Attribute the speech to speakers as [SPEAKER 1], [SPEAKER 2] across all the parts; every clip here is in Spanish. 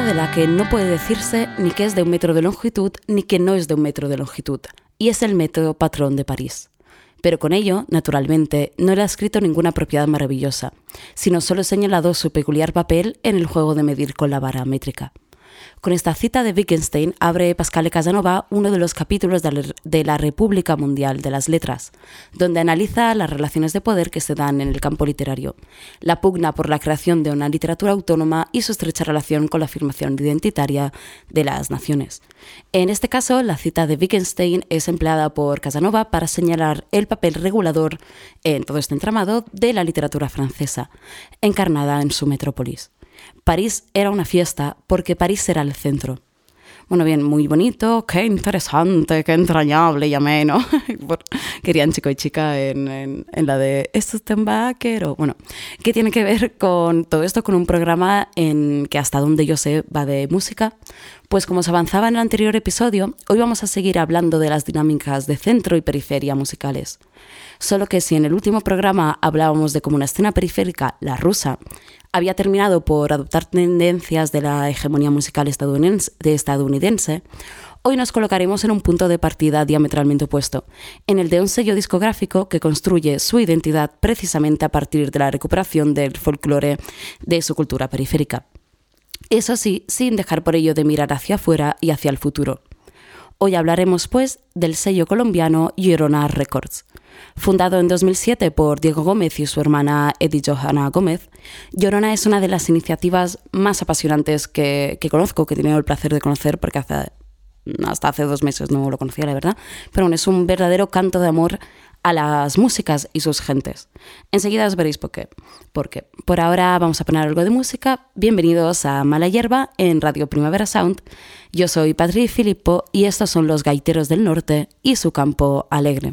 [SPEAKER 1] de la que no puede decirse ni que es de un metro de longitud ni que no es de un metro de longitud, y es el metro patrón de París. Pero con ello, naturalmente, no le ha escrito ninguna propiedad maravillosa, sino solo señalado su peculiar papel en el juego de medir con la vara métrica. Con esta cita de Wittgenstein abre Pascal Casanova uno de los capítulos de la República Mundial de las Letras, donde analiza las relaciones de poder que se dan en el campo literario, la pugna por la creación de una literatura autónoma y su estrecha relación con la afirmación identitaria de las naciones. En este caso, la cita de Wittgenstein es empleada por Casanova para señalar el papel regulador en todo este entramado de la literatura francesa, encarnada en su metrópolis. París era una fiesta porque París era el centro. Bueno, bien, muy bonito, qué interesante, qué entrañable, llamé, ¿no? Querían chico y chica en, la de ¿Esto es o bueno, ¿qué tiene que ver con todo esto? Con un programa en que hasta donde yo sé va de música. Pues como se avanzaba en el anterior episodio, hoy vamos a seguir hablando de las dinámicas de centro y periferia musicales. Solo que si en el último programa hablábamos de como una escena periférica, la rusa, había terminado por adoptar tendencias de la hegemonía musical estadounidense, hoy nos colocaremos en un punto de partida diametralmente opuesto, en el de un sello discográfico que construye su identidad precisamente a partir de la recuperación del folclore de su cultura periférica. Eso sí, sin dejar por ello de mirar hacia afuera y hacia el futuro. Hoy hablaremos, pues, del sello colombiano Llorona Records. Fundado en 2007 por Diego Gómez y su hermana Edith Johanna Gómez, Llorona es una de las iniciativas más apasionantes que, conozco, que he tenido el placer de conocer, porque hasta hace dos meses no lo conocía, la verdad, pero es un verdadero canto de amor a las músicas y sus gentes. Enseguida os veréis por qué. Porque por ahora vamos a poner algo de música. Bienvenidos a Mala Hierba en Radio Primavera Sound. Yo soy Patri Filippo y estos son los Gaiteros del Norte y su campo alegre.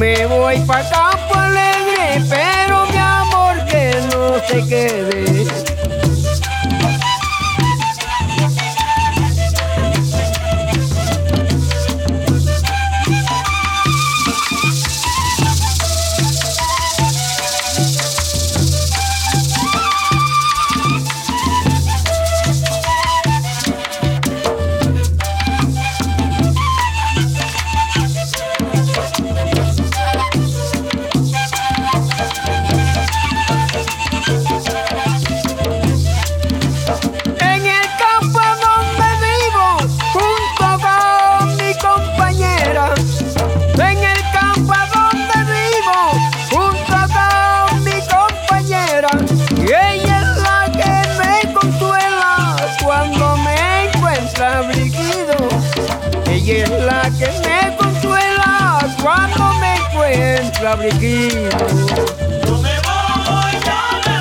[SPEAKER 2] Me voy pa' Campo Alegre, pero mi amor que no se quede. Afligido.
[SPEAKER 3] Yo me voy, yo me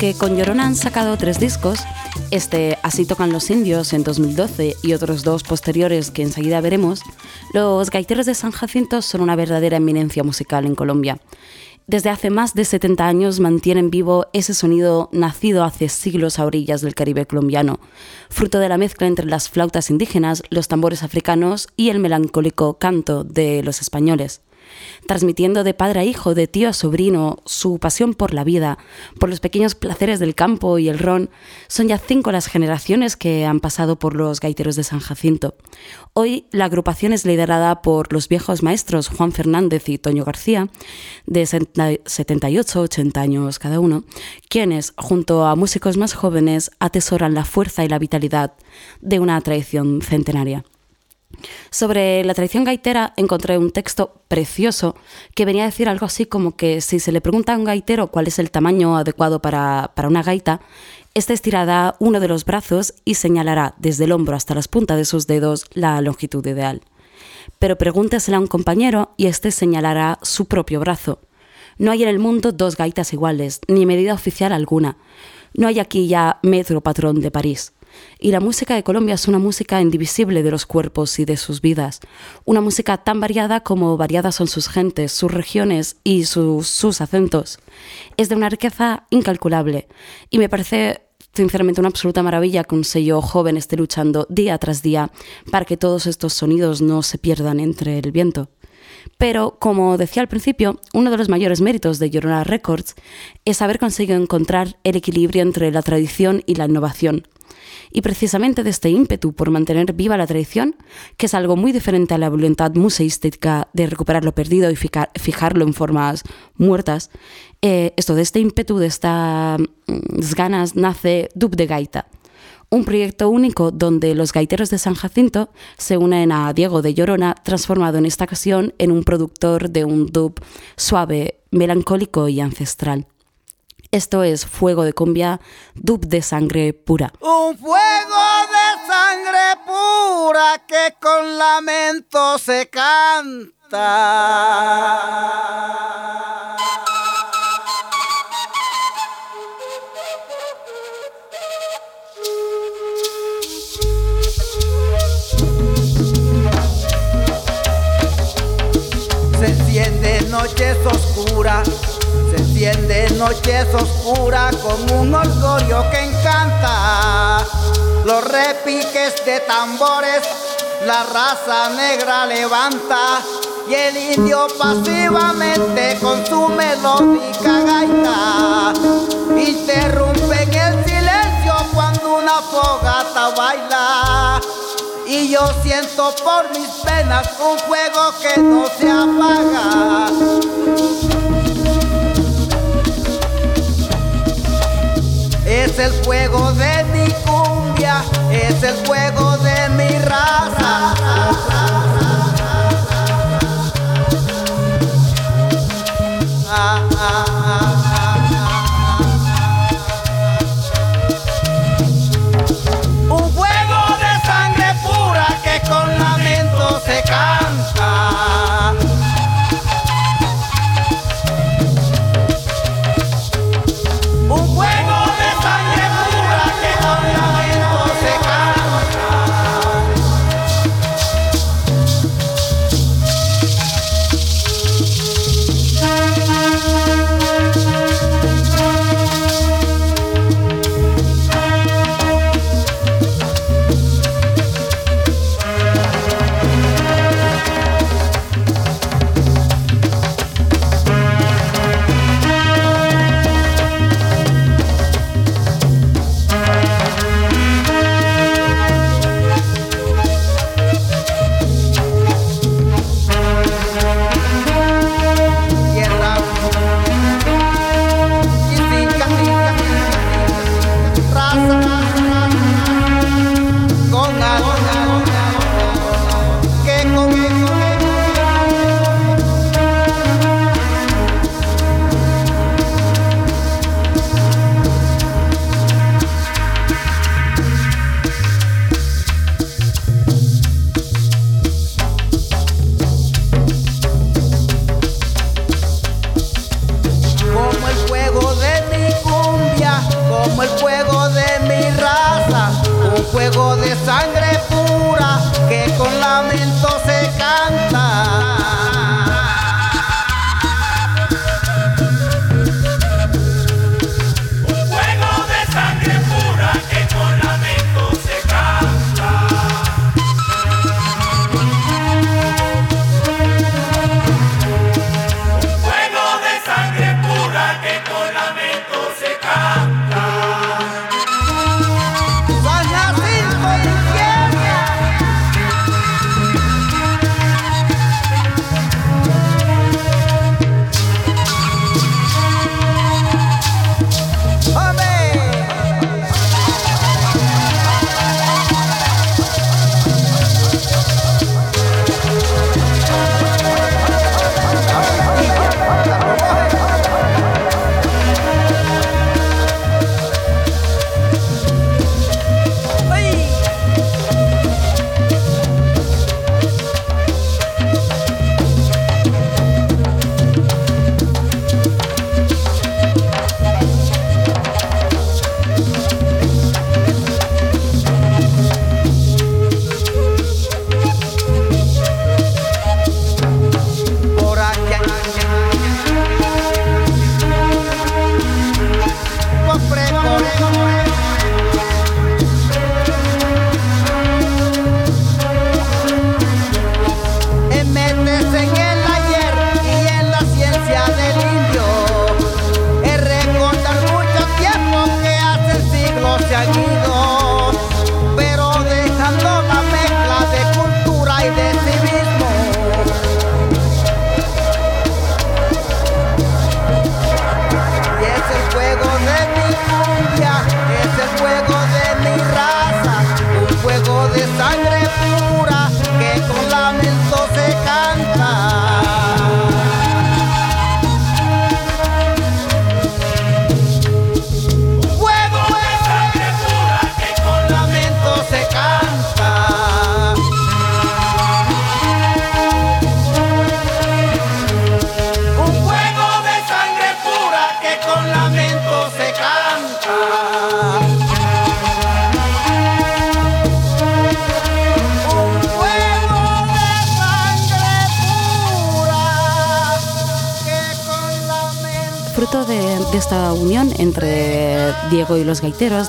[SPEAKER 1] Aunque con Llorona han sacado tres discos, este Así tocan los indios en 2012 y otros dos posteriores que enseguida veremos, los gaiteros de San Jacinto son una verdadera eminencia musical en Colombia. Desde hace más de 70 años mantienen vivo ese sonido nacido hace siglos a orillas del Caribe colombiano, fruto de la mezcla entre las flautas indígenas, los tambores africanos y el melancólico canto de los españoles transmitiendo de padre a hijo, de tío a sobrino, su pasión por la vida, por los pequeños placeres del campo y el ron. Son ya cinco las generaciones que han pasado por los gaiteros de San Jacinto. Hoy la agrupación es liderada por los viejos maestros Juan Fernández y Toño García, de 78-80 años cada uno, quienes, junto a músicos más jóvenes, atesoran la fuerza y la vitalidad de una tradición centenaria. Sobre la tradición gaitera encontré un texto precioso que venía a decir algo así como que si se le pregunta a un gaitero cuál es el tamaño adecuado para, para una gaita, este estirará uno de los brazos y señalará desde el hombro hasta las puntas de sus dedos la longitud ideal. Pero pregúntesela a un compañero y este señalará su propio brazo. No hay en el mundo dos gaitas iguales, ni medida oficial alguna. No hay aquí ya metro patrón de París. Y la música de Colombia es una música indivisible de los cuerpos y de sus vidas. Una música tan variada como variadas son sus gentes, sus regiones y sus, acentos. Es de una riqueza incalculable. Y me parece sinceramente una absoluta maravilla que un sello joven esté luchando día tras día para que todos estos sonidos no se pierdan entre el viento. Pero, como decía al principio, uno de los mayores méritos de Llorona Records es haber conseguido encontrar el equilibrio entre la tradición y la innovación. Y precisamente de este ímpetu por mantener viva la tradición, que es algo muy diferente a la voluntad museística de recuperar lo perdido y fijarlo en formas muertas, eh, esto de este ímpetu, de estas ganas, nace Dub de Gaita, Un proyecto único donde los gaiteros de San Jacinto se unen a Diego de Llorona, transformado en esta ocasión en un productor de un dub suave, melancólico y ancestral. Esto es Fuego de Cumbia, dub de sangre pura.
[SPEAKER 2] Un fuego de sangre pura que con lamento se canta. Se enciende noches oscuras, se enciende noches oscuras con un orgullo que encanta. Los repiques de tambores, la raza negra levanta y el indio pasivamente con su melódica gaita interrumpen el silencio cuando una fogata baila. Y yo siento por mis penas un fuego que no se apaga. Es el fuego de mi cumbia, es el fuego de mi raza. Ah,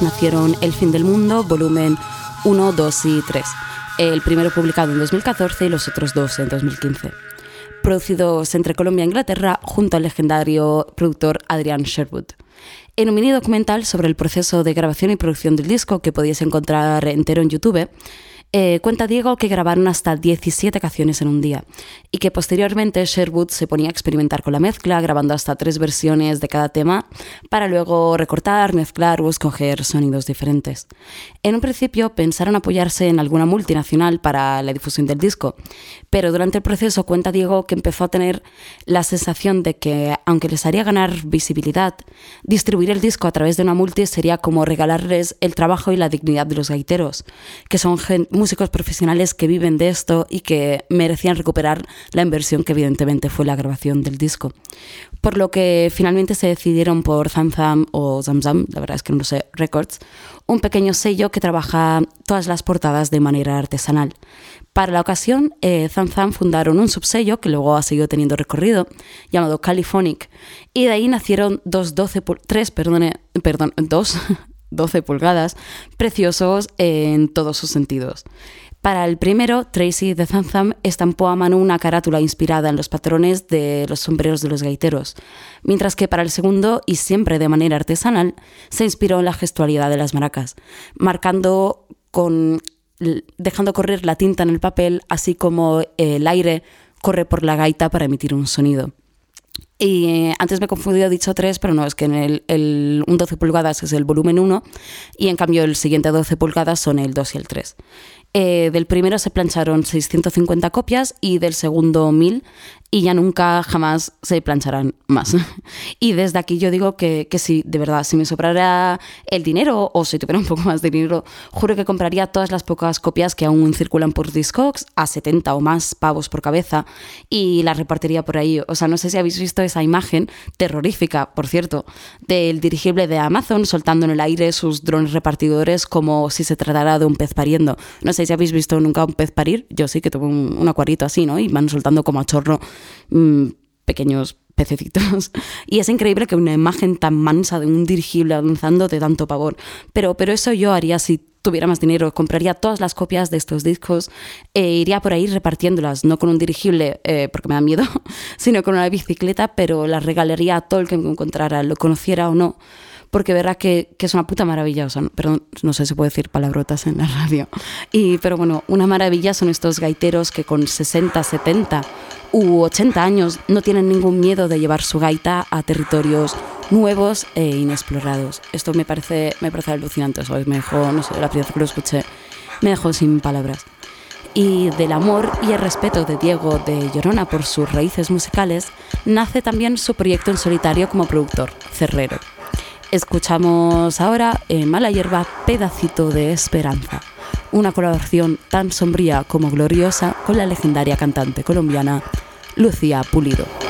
[SPEAKER 1] nacieron El fin del mundo, volumen 1, 2 y 3. El primero publicado en 2014 y los otros dos en 2015. Producidos entre Colombia e Inglaterra junto al legendario productor Adrian Sherwood. En un mini documental sobre el proceso de grabación y producción del disco que podéis encontrar entero en YouTube, eh, cuenta Diego que grabaron hasta 17 canciones en un día y que posteriormente Sherwood se ponía a experimentar con la mezcla, grabando hasta tres versiones de cada tema para luego recortar, mezclar o escoger sonidos diferentes. En un principio pensaron apoyarse en alguna multinacional para la difusión del disco, pero durante el proceso cuenta Diego que empezó a tener la sensación de que, aunque les haría ganar visibilidad, distribuir el disco a través de una multi sería como regalarles el trabajo y la dignidad de los gaiteros, que son gen- músicos profesionales que viven de esto y que merecían recuperar la inversión que evidentemente fue la grabación del disco. Por lo que finalmente se decidieron por Zamzam o Zamzam, la verdad es que no lo sé, Records, un pequeño sello que trabaja todas las portadas de manera artesanal. Para la ocasión, eh, Zamzam fundaron un subsello que luego ha seguido teniendo recorrido, llamado Caliphonic, y de ahí nacieron dos 12 pul- tres, perdone, perdón, dos 12 pulgadas, preciosos en todos sus sentidos. Para el primero, Tracy de Zamzam estampó a mano una carátula inspirada en los patrones de los sombreros de los gaiteros, mientras que para el segundo, y siempre de manera artesanal, se inspiró en la gestualidad de las maracas, marcando con dejando correr la tinta en el papel, así como el aire corre por la gaita para emitir un sonido. Y antes me he confundido, he dicho 3, pero no, es que en el, el- un 12 pulgadas es el volumen 1 y en cambio el siguiente 12 pulgadas son el 2 y el 3. Eh, del primero se plancharon 650 copias y del segundo 1000 y ya nunca jamás se plancharán más. y desde aquí yo digo que, que si de verdad, si me sobrara el dinero o si tuviera un poco más de dinero, juro que compraría todas las pocas copias que aún circulan por Discogs a 70 o más pavos por cabeza y las repartiría por ahí. O sea, no sé si habéis visto esa imagen terrorífica, por cierto, del dirigible de Amazon soltando en el aire sus drones repartidores como si se tratara de un pez pariendo. No sé si habéis visto nunca un pez parir. Yo sí que tuve un, un acuarito así, ¿no? Y van soltando como a chorro mm, pequeños pececitos. Y es increíble que una imagen tan mansa de un dirigible avanzando de tanto pavor. Pero, pero eso yo haría si tuviera más dinero. Compraría todas las copias de estos discos e iría por ahí repartiéndolas, no con un dirigible eh, porque me da miedo, sino con una bicicleta, pero las regalaría a todo el que me encontrara, lo conociera o no porque verá que, es una puta maravilla. O no- no sé si puedo decir palabrotas en la radio. Y, pero bueno, una maravilla son estos gaiteros que con 60, 70 u 80 años no tienen ningún miedo de llevar su gaita a territorios nuevos e inexplorados. Esto me parece, me parece alucinante. ¿sabes? Me no sé, la primera vez que lo escuché, me dejó sin palabras y del amor y el respeto de Diego de Llorona por sus raíces musicales, nace también su proyecto en solitario como productor, Cerrero. Escuchamos ahora en Mala Hierba Pedacito de Esperanza, una colaboración tan sombría como gloriosa con la legendaria cantante colombiana Lucía Pulido.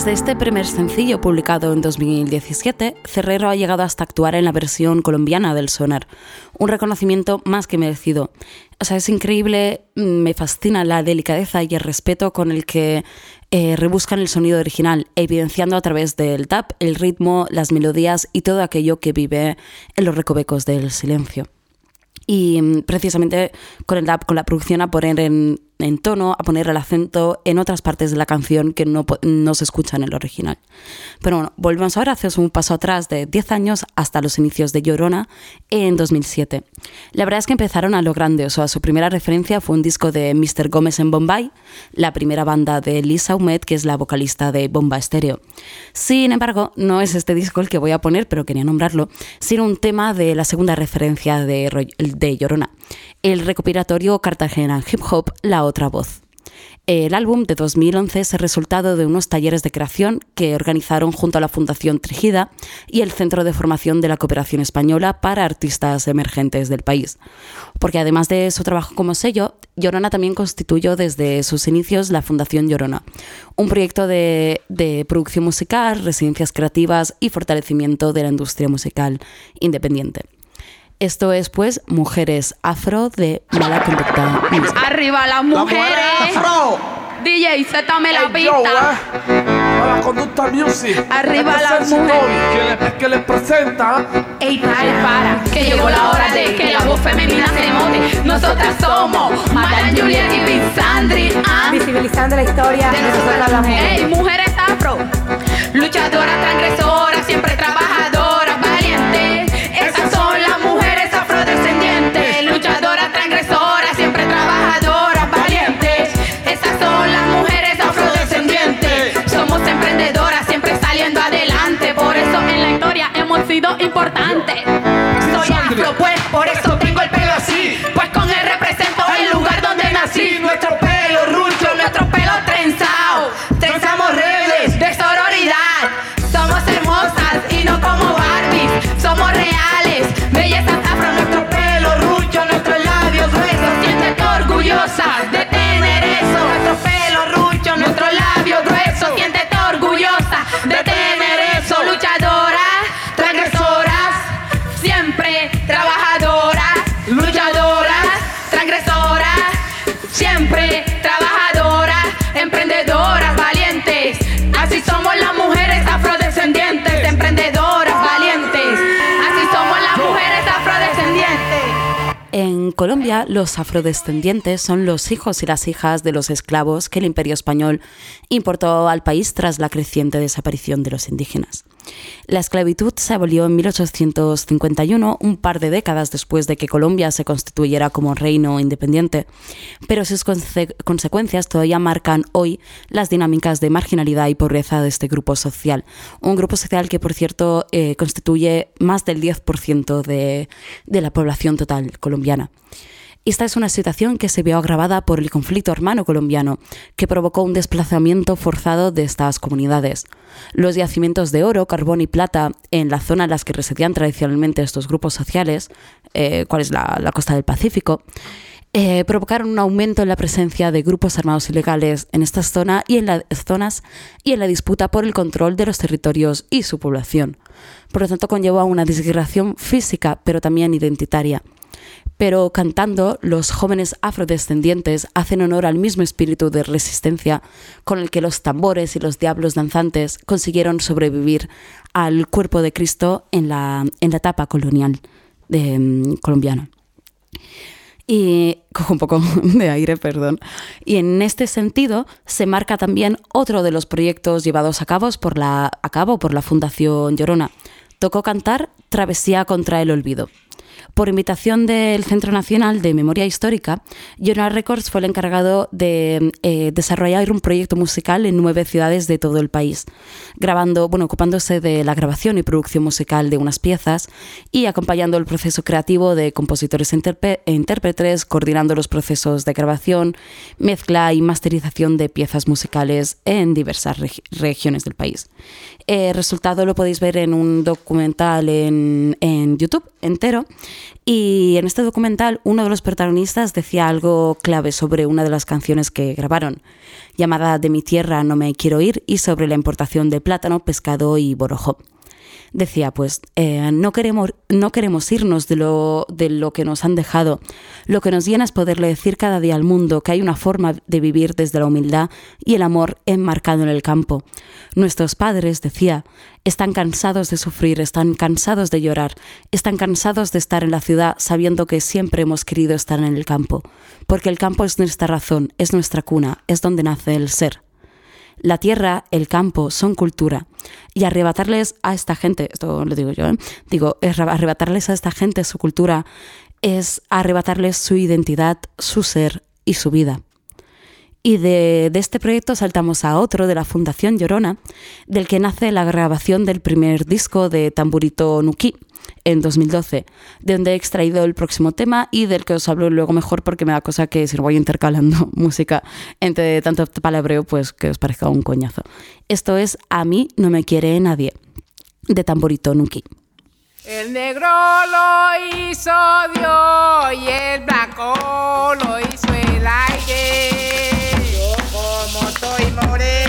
[SPEAKER 1] Desde este primer sencillo publicado en 2017, Cerrero ha llegado hasta actuar en la versión colombiana del Sonar, un reconocimiento más que merecido. O sea, es increíble, mm, me fascina la delicadeza y el respeto con el que eh, rebuscan el sonido original, evidenciando a través del tap el ritmo, las melodías y todo aquello que vive en los recovecos del silencio y mm, precisamente con el DAP, con la producción a poner en, en tono, a poner el acento en otras partes de la canción que no, no se escuchan en el original. Pero bueno, volvemos ahora, hacemos un paso atrás de 10 años hasta los inicios de Llorona en 2007. La verdad es que empezaron a lo grande, o sea, su primera referencia fue un disco de Mr. Gómez en Bombay, la primera banda de Lisa Humet, que es la vocalista de Bomba Estéreo. Sin embargo, no es este disco el que voy a poner, pero quería nombrarlo, sino un tema de la segunda referencia de, de Llorona, el recopilatorio Cartagena Hip Hop, La Otra Voz. El álbum de 2011 es el resultado de unos talleres de creación que organizaron junto a la Fundación Trigida y el Centro de Formación de la Cooperación Española para artistas emergentes del país. Porque además de su trabajo como sello, Llorona también constituyó desde sus inicios la Fundación Llorona, un proyecto de, de producción musical, residencias creativas y fortalecimiento de la industria musical independiente. Esto es, pues, Mujeres Afro de Mala Conducta Music.
[SPEAKER 4] Arriba las mujeres.
[SPEAKER 5] afro.
[SPEAKER 4] DJ, sétame la
[SPEAKER 5] Ey, yo,
[SPEAKER 4] pista.
[SPEAKER 5] eh. Mala conducta music.
[SPEAKER 4] Arriba
[SPEAKER 5] Este
[SPEAKER 4] las mujeres.
[SPEAKER 5] Que que le presenta.
[SPEAKER 4] Ey, para, para, que llegó la hora de que la voz femenina se monte. Nosotras somos Madame Juliet y Pisandri. Ah,
[SPEAKER 6] Visibilizando la historia
[SPEAKER 4] de
[SPEAKER 6] nosotras las mujeres.
[SPEAKER 4] Ey, mujeres afro, luchadoras, transgresoras, siempre trabajadoras, importante. Soy afro, pues por eso tengo el pelo así. Pues con él represento el lugar donde nací. Nuestro pelo rucho, nuestro pelo trenzado. Trenzamos redes de sororidad. Somos hermosas y no como Barbie, Somos reales. mujeres trabajadoras, luchadoras, transgresoras, siempre trabajadoras, emprendedoras, valientes. Así somos las mujeres afrodescendientes, emprendedoras, valientes. Así
[SPEAKER 1] somos las mujeres afrodescendientes. En Colombia, los afrodescendientes son los hijos y las hijas de los esclavos que el imperio español importó al país tras la creciente desaparición de los indígenas. La esclavitud se abolió en 1851, un par de décadas después de que Colombia se constituyera como reino independiente, pero sus conse- consecuencias todavía marcan hoy las dinámicas de marginalidad y pobreza de este grupo social. Un grupo social que, por cierto, eh, constituye más del 10% de, de la población total colombiana. Esta es una situación que se vio agravada por el conflicto hermano colombiano, que provocó un desplazamiento forzado de estas comunidades. Los yacimientos de oro, carbón y plata en la zona en las que residían tradicionalmente estos grupos sociales, eh, cuál es la, costa del Pacífico, eh, provocaron un aumento en la presencia de grupos armados ilegales en estas zona y en las zonas y en la disputa por el control de los territorios y su población. Por lo tanto, conllevó a una disgregación física, pero también identitaria pero cantando, los jóvenes afrodescendientes hacen honor al mismo espíritu de resistencia con el que los tambores y los diablos danzantes consiguieron sobrevivir al cuerpo de Cristo en la, en la etapa colonial de, mm, colombiana. Y cojo un poco de aire, perdón. Y en este sentido se marca también otro de los proyectos llevados a cabo por la, a cabo por la Fundación Llorona. Tocó cantar Travesía contra el Olvido. Por invitación del Centro Nacional de Memoria Histórica, Llorona Records fue el encargado de eh, desarrollar un proyecto musical en nueve ciudades de todo el país, grabando, bueno, ocupándose de la grabación y producción musical de unas piezas y acompañando el proceso creativo de compositores e e intérpretes, coordinando los procesos de grabación, mezcla y masterización de piezas musicales en diversas regi- regiones del país. El resultado lo podéis ver en un documental en, YouTube entero. Y en este documental uno de los protagonistas decía algo clave sobre una de las canciones que grabaron, llamada De mi tierra no me quiero ir y sobre la importación de plátano, pescado y borojo. Decía, pues, eh, no, queremos, no queremos irnos de lo, de lo que nos han dejado. Lo que nos llena es poderle decir cada día al mundo que hay una forma de vivir desde la humildad y el amor enmarcado en el campo. Nuestros padres, decía, están cansados de sufrir, están cansados de llorar, están cansados de estar en la ciudad sabiendo que siempre hemos querido estar en el campo, porque el campo es nuestra razón, es nuestra cuna, es donde nace el ser. La tierra, el campo, son cultura. Y arrebatarles a esta gente, esto lo digo yo, ¿eh? digo, es arrebatarles a esta gente su cultura es arrebatarles su identidad, su ser y su vida. Y de, este proyecto saltamos a otro de la Fundación Llorona, del que nace la grabación del primer disco de Tamburito Nuki en 2012, de donde he extraído el próximo tema y del que os hablo luego mejor porque me da cosa que si lo voy intercalando música entre tanto palabreo, pues que os parezca un coñazo. Esto es A mí no me quiere nadie, de Tamburito Nuki.
[SPEAKER 7] El negro lo hizo Dios y el blanco lo hizo el aire.
[SPEAKER 8] Morena,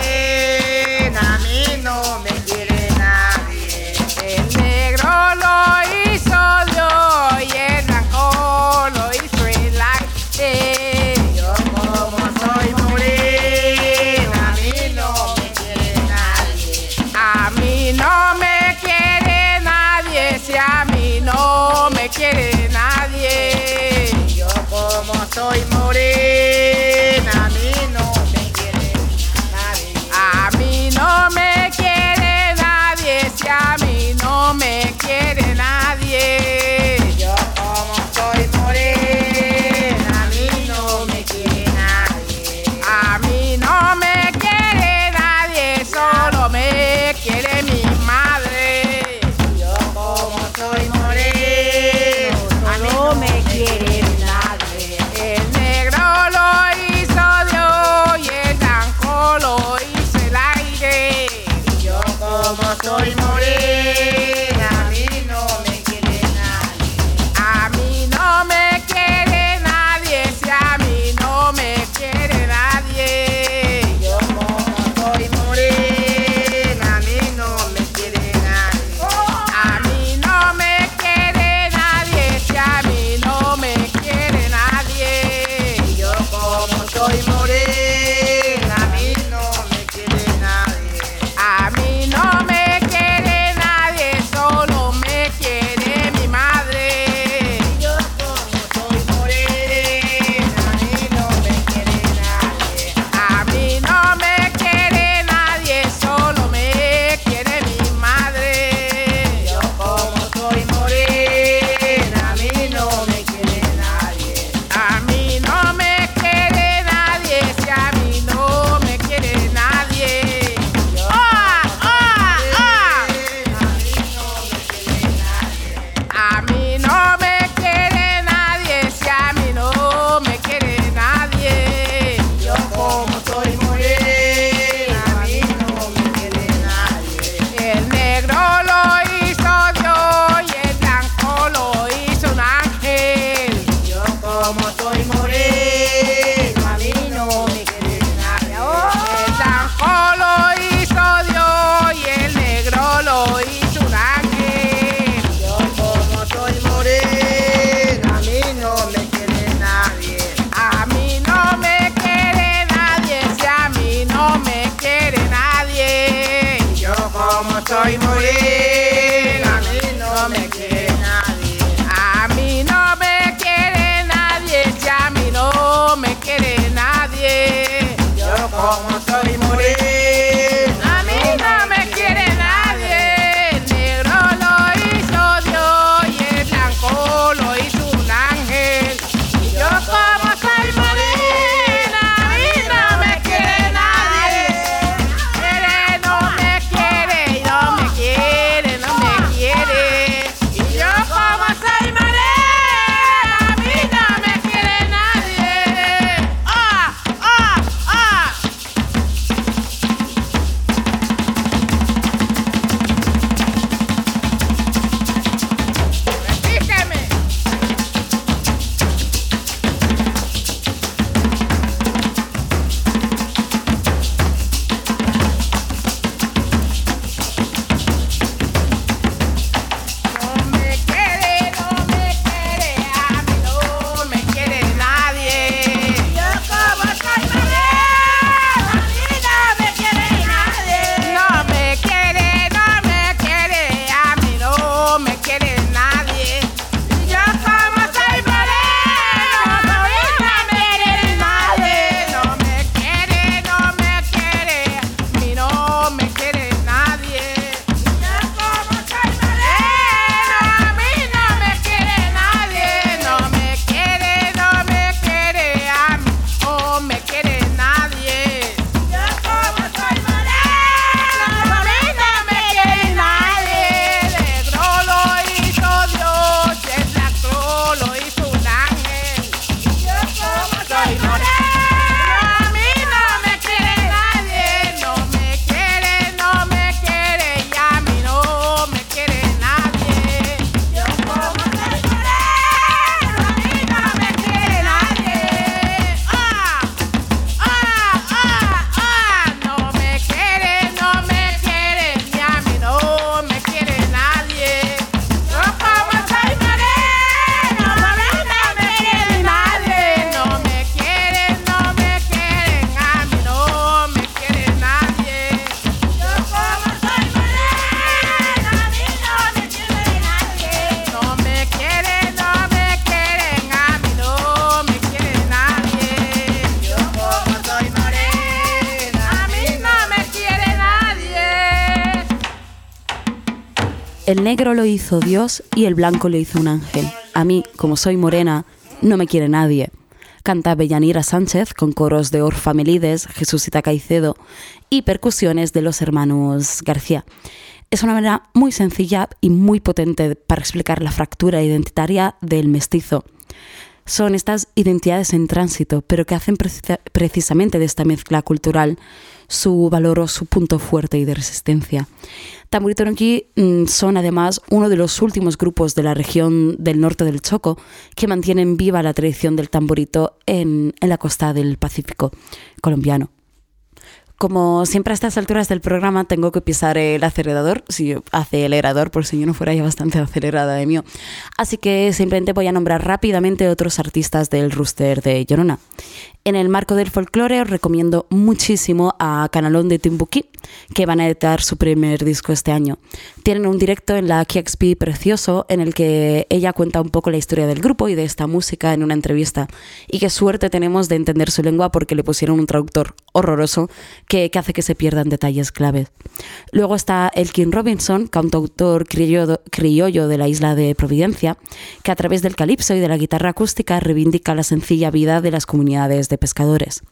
[SPEAKER 8] soy
[SPEAKER 7] hizo Dios y el blanco lo hizo un ángel. A mí, como soy morena, no me quiere nadie.
[SPEAKER 1] Canta Bellanira Sánchez con coros de Orfa Melides, Jesucita Caicedo y percusiones de los hermanos García. Es una manera muy sencilla y muy potente para explicar la fractura identitaria del mestizo. Son estas identidades en tránsito, pero que hacen precisa- precisamente de esta mezcla cultural su valor o su punto fuerte y de resistencia. Tamborito Ronqui mm, son además uno de los últimos grupos de la región del norte del Choco que mantienen viva la tradición del tamborito en, en la costa del Pacífico colombiano. Como siempre a estas alturas del programa tengo que pisar el acelerador, sí, acelerador, por si yo no fuera ya bastante acelerada de mío. Así que simplemente voy a nombrar rápidamente otros artistas del rooster de Llorona. En el marco del folclore os recomiendo muchísimo a Canalón de Timbuquí, que van a editar su primer disco este año. Tienen un directo en la KXP precioso en el que ella cuenta un poco la historia del grupo y de esta música en una entrevista. Y qué suerte tenemos de entender su lengua porque le pusieron un traductor horroroso que, que hace que se pierdan detalles claves. Luego está Elkin Robinson, cantautor criollo, criollo de la isla de Providencia, que a través del calipso y de la guitarra acústica reivindica la sencilla vida de las comunidades de pescadores.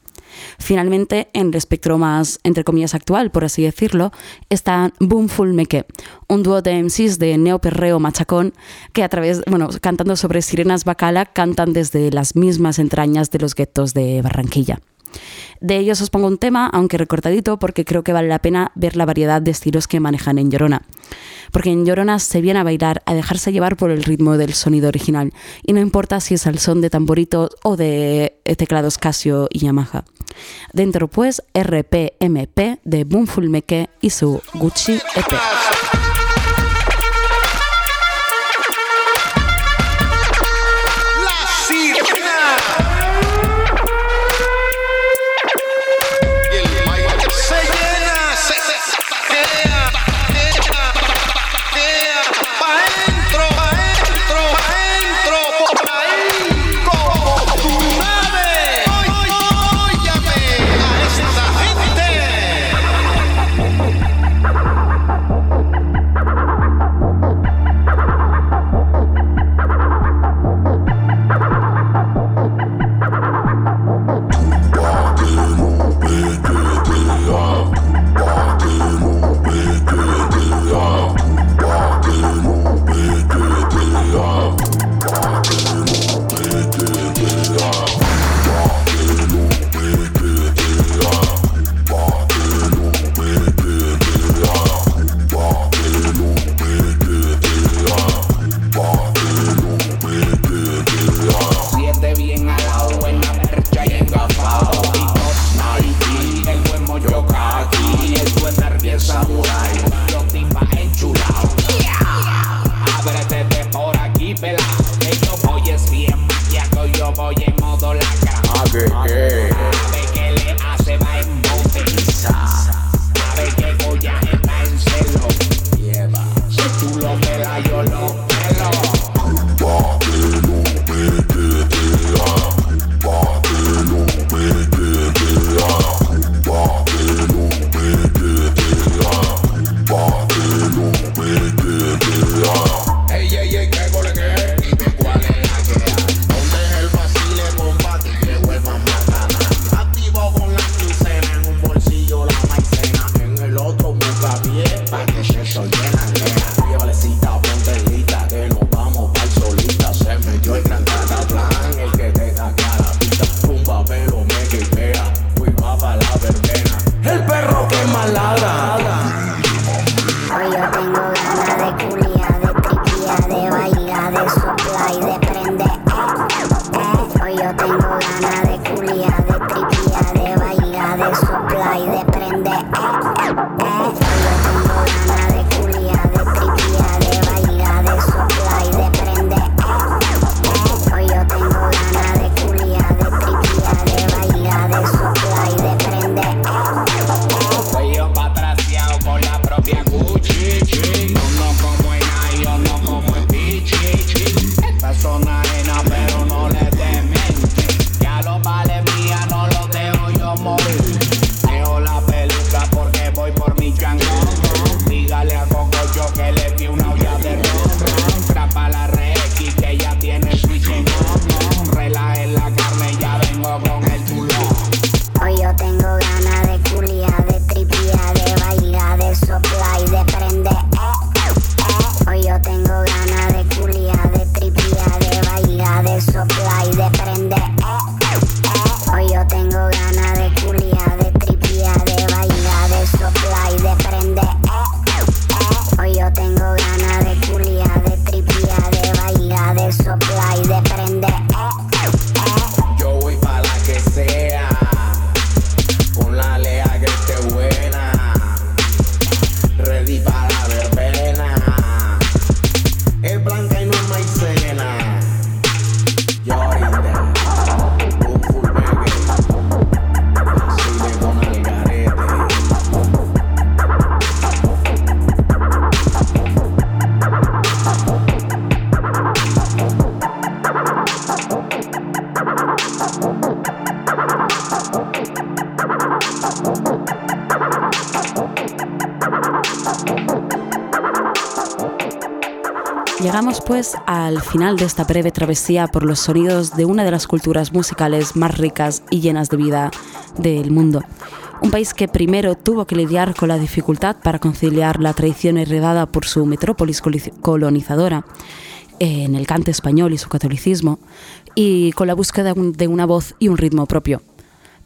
[SPEAKER 1] Finalmente, en el espectro más, entre comillas, actual, por así decirlo, está Boomful Meke, un dúo de MCs de neoperreo machacón que a través, bueno, cantando sobre sirenas bacala, cantan desde las mismas entrañas de los guetos de Barranquilla. De ellos os pongo un tema, aunque recortadito, porque creo que vale la pena ver la variedad de estilos que manejan en Llorona. Porque en Llorona se viene a bailar, a dejarse llevar por el ritmo del sonido original, y no importa si es al son de tamboritos o de eh, teclados Casio y Yamaha. Dentro pues RPMP de Boomful y su Gucci EP. Final de esta breve travesía por los sonidos de una de las culturas musicales más ricas y llenas de vida del mundo. Un país que primero tuvo que lidiar con la dificultad para conciliar la tradición heredada por su metrópolis colonizadora en el cante español y su catolicismo, y con la búsqueda de una voz y un ritmo propio.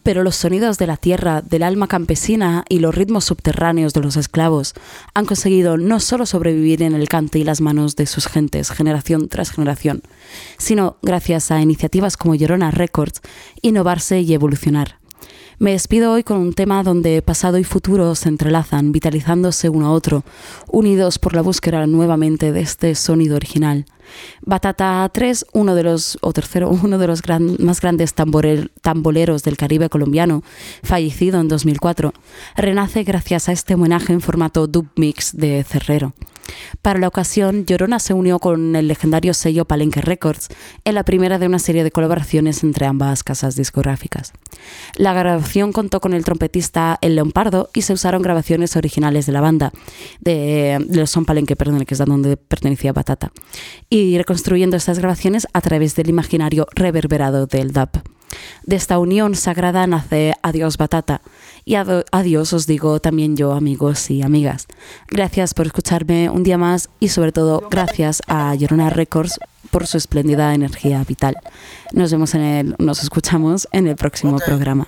[SPEAKER 1] Pero los sonidos de la tierra, del alma campesina y los ritmos subterráneos de los esclavos han conseguido no solo sobrevivir en el cante y las manos de sus gentes, generación tras generación, sino, gracias a iniciativas como Llorona Records, innovarse y evolucionar. Me despido hoy con un tema donde pasado y futuro se entrelazan, vitalizándose uno a otro, unidos por la búsqueda nuevamente de este sonido original. Batata 3, uno de los, o tercero, uno de los más grandes tamborel- tamboleros del Caribe colombiano, fallecido en 2004, renace gracias a este homenaje en formato dub mix de Cerrero. Para la ocasión, Llorona se unió con el legendario sello Palenque Records en la primera de una serie de colaboraciones entre ambas casas discográficas. La grabación contó con el trompetista El Leopardo y se usaron grabaciones originales de la banda, de, de Son Palenque, perdón, que es donde pertenecía Batata, y reconstruyendo estas grabaciones a través del imaginario reverberado del dub. De esta unión sagrada nace Adiós Batata. Y adiós os digo también yo, amigos y amigas. Gracias por escucharme un día más y sobre todo gracias a Llorona Records por su espléndida energía vital. Nos vemos en el, nos escuchamos en el próximo programa.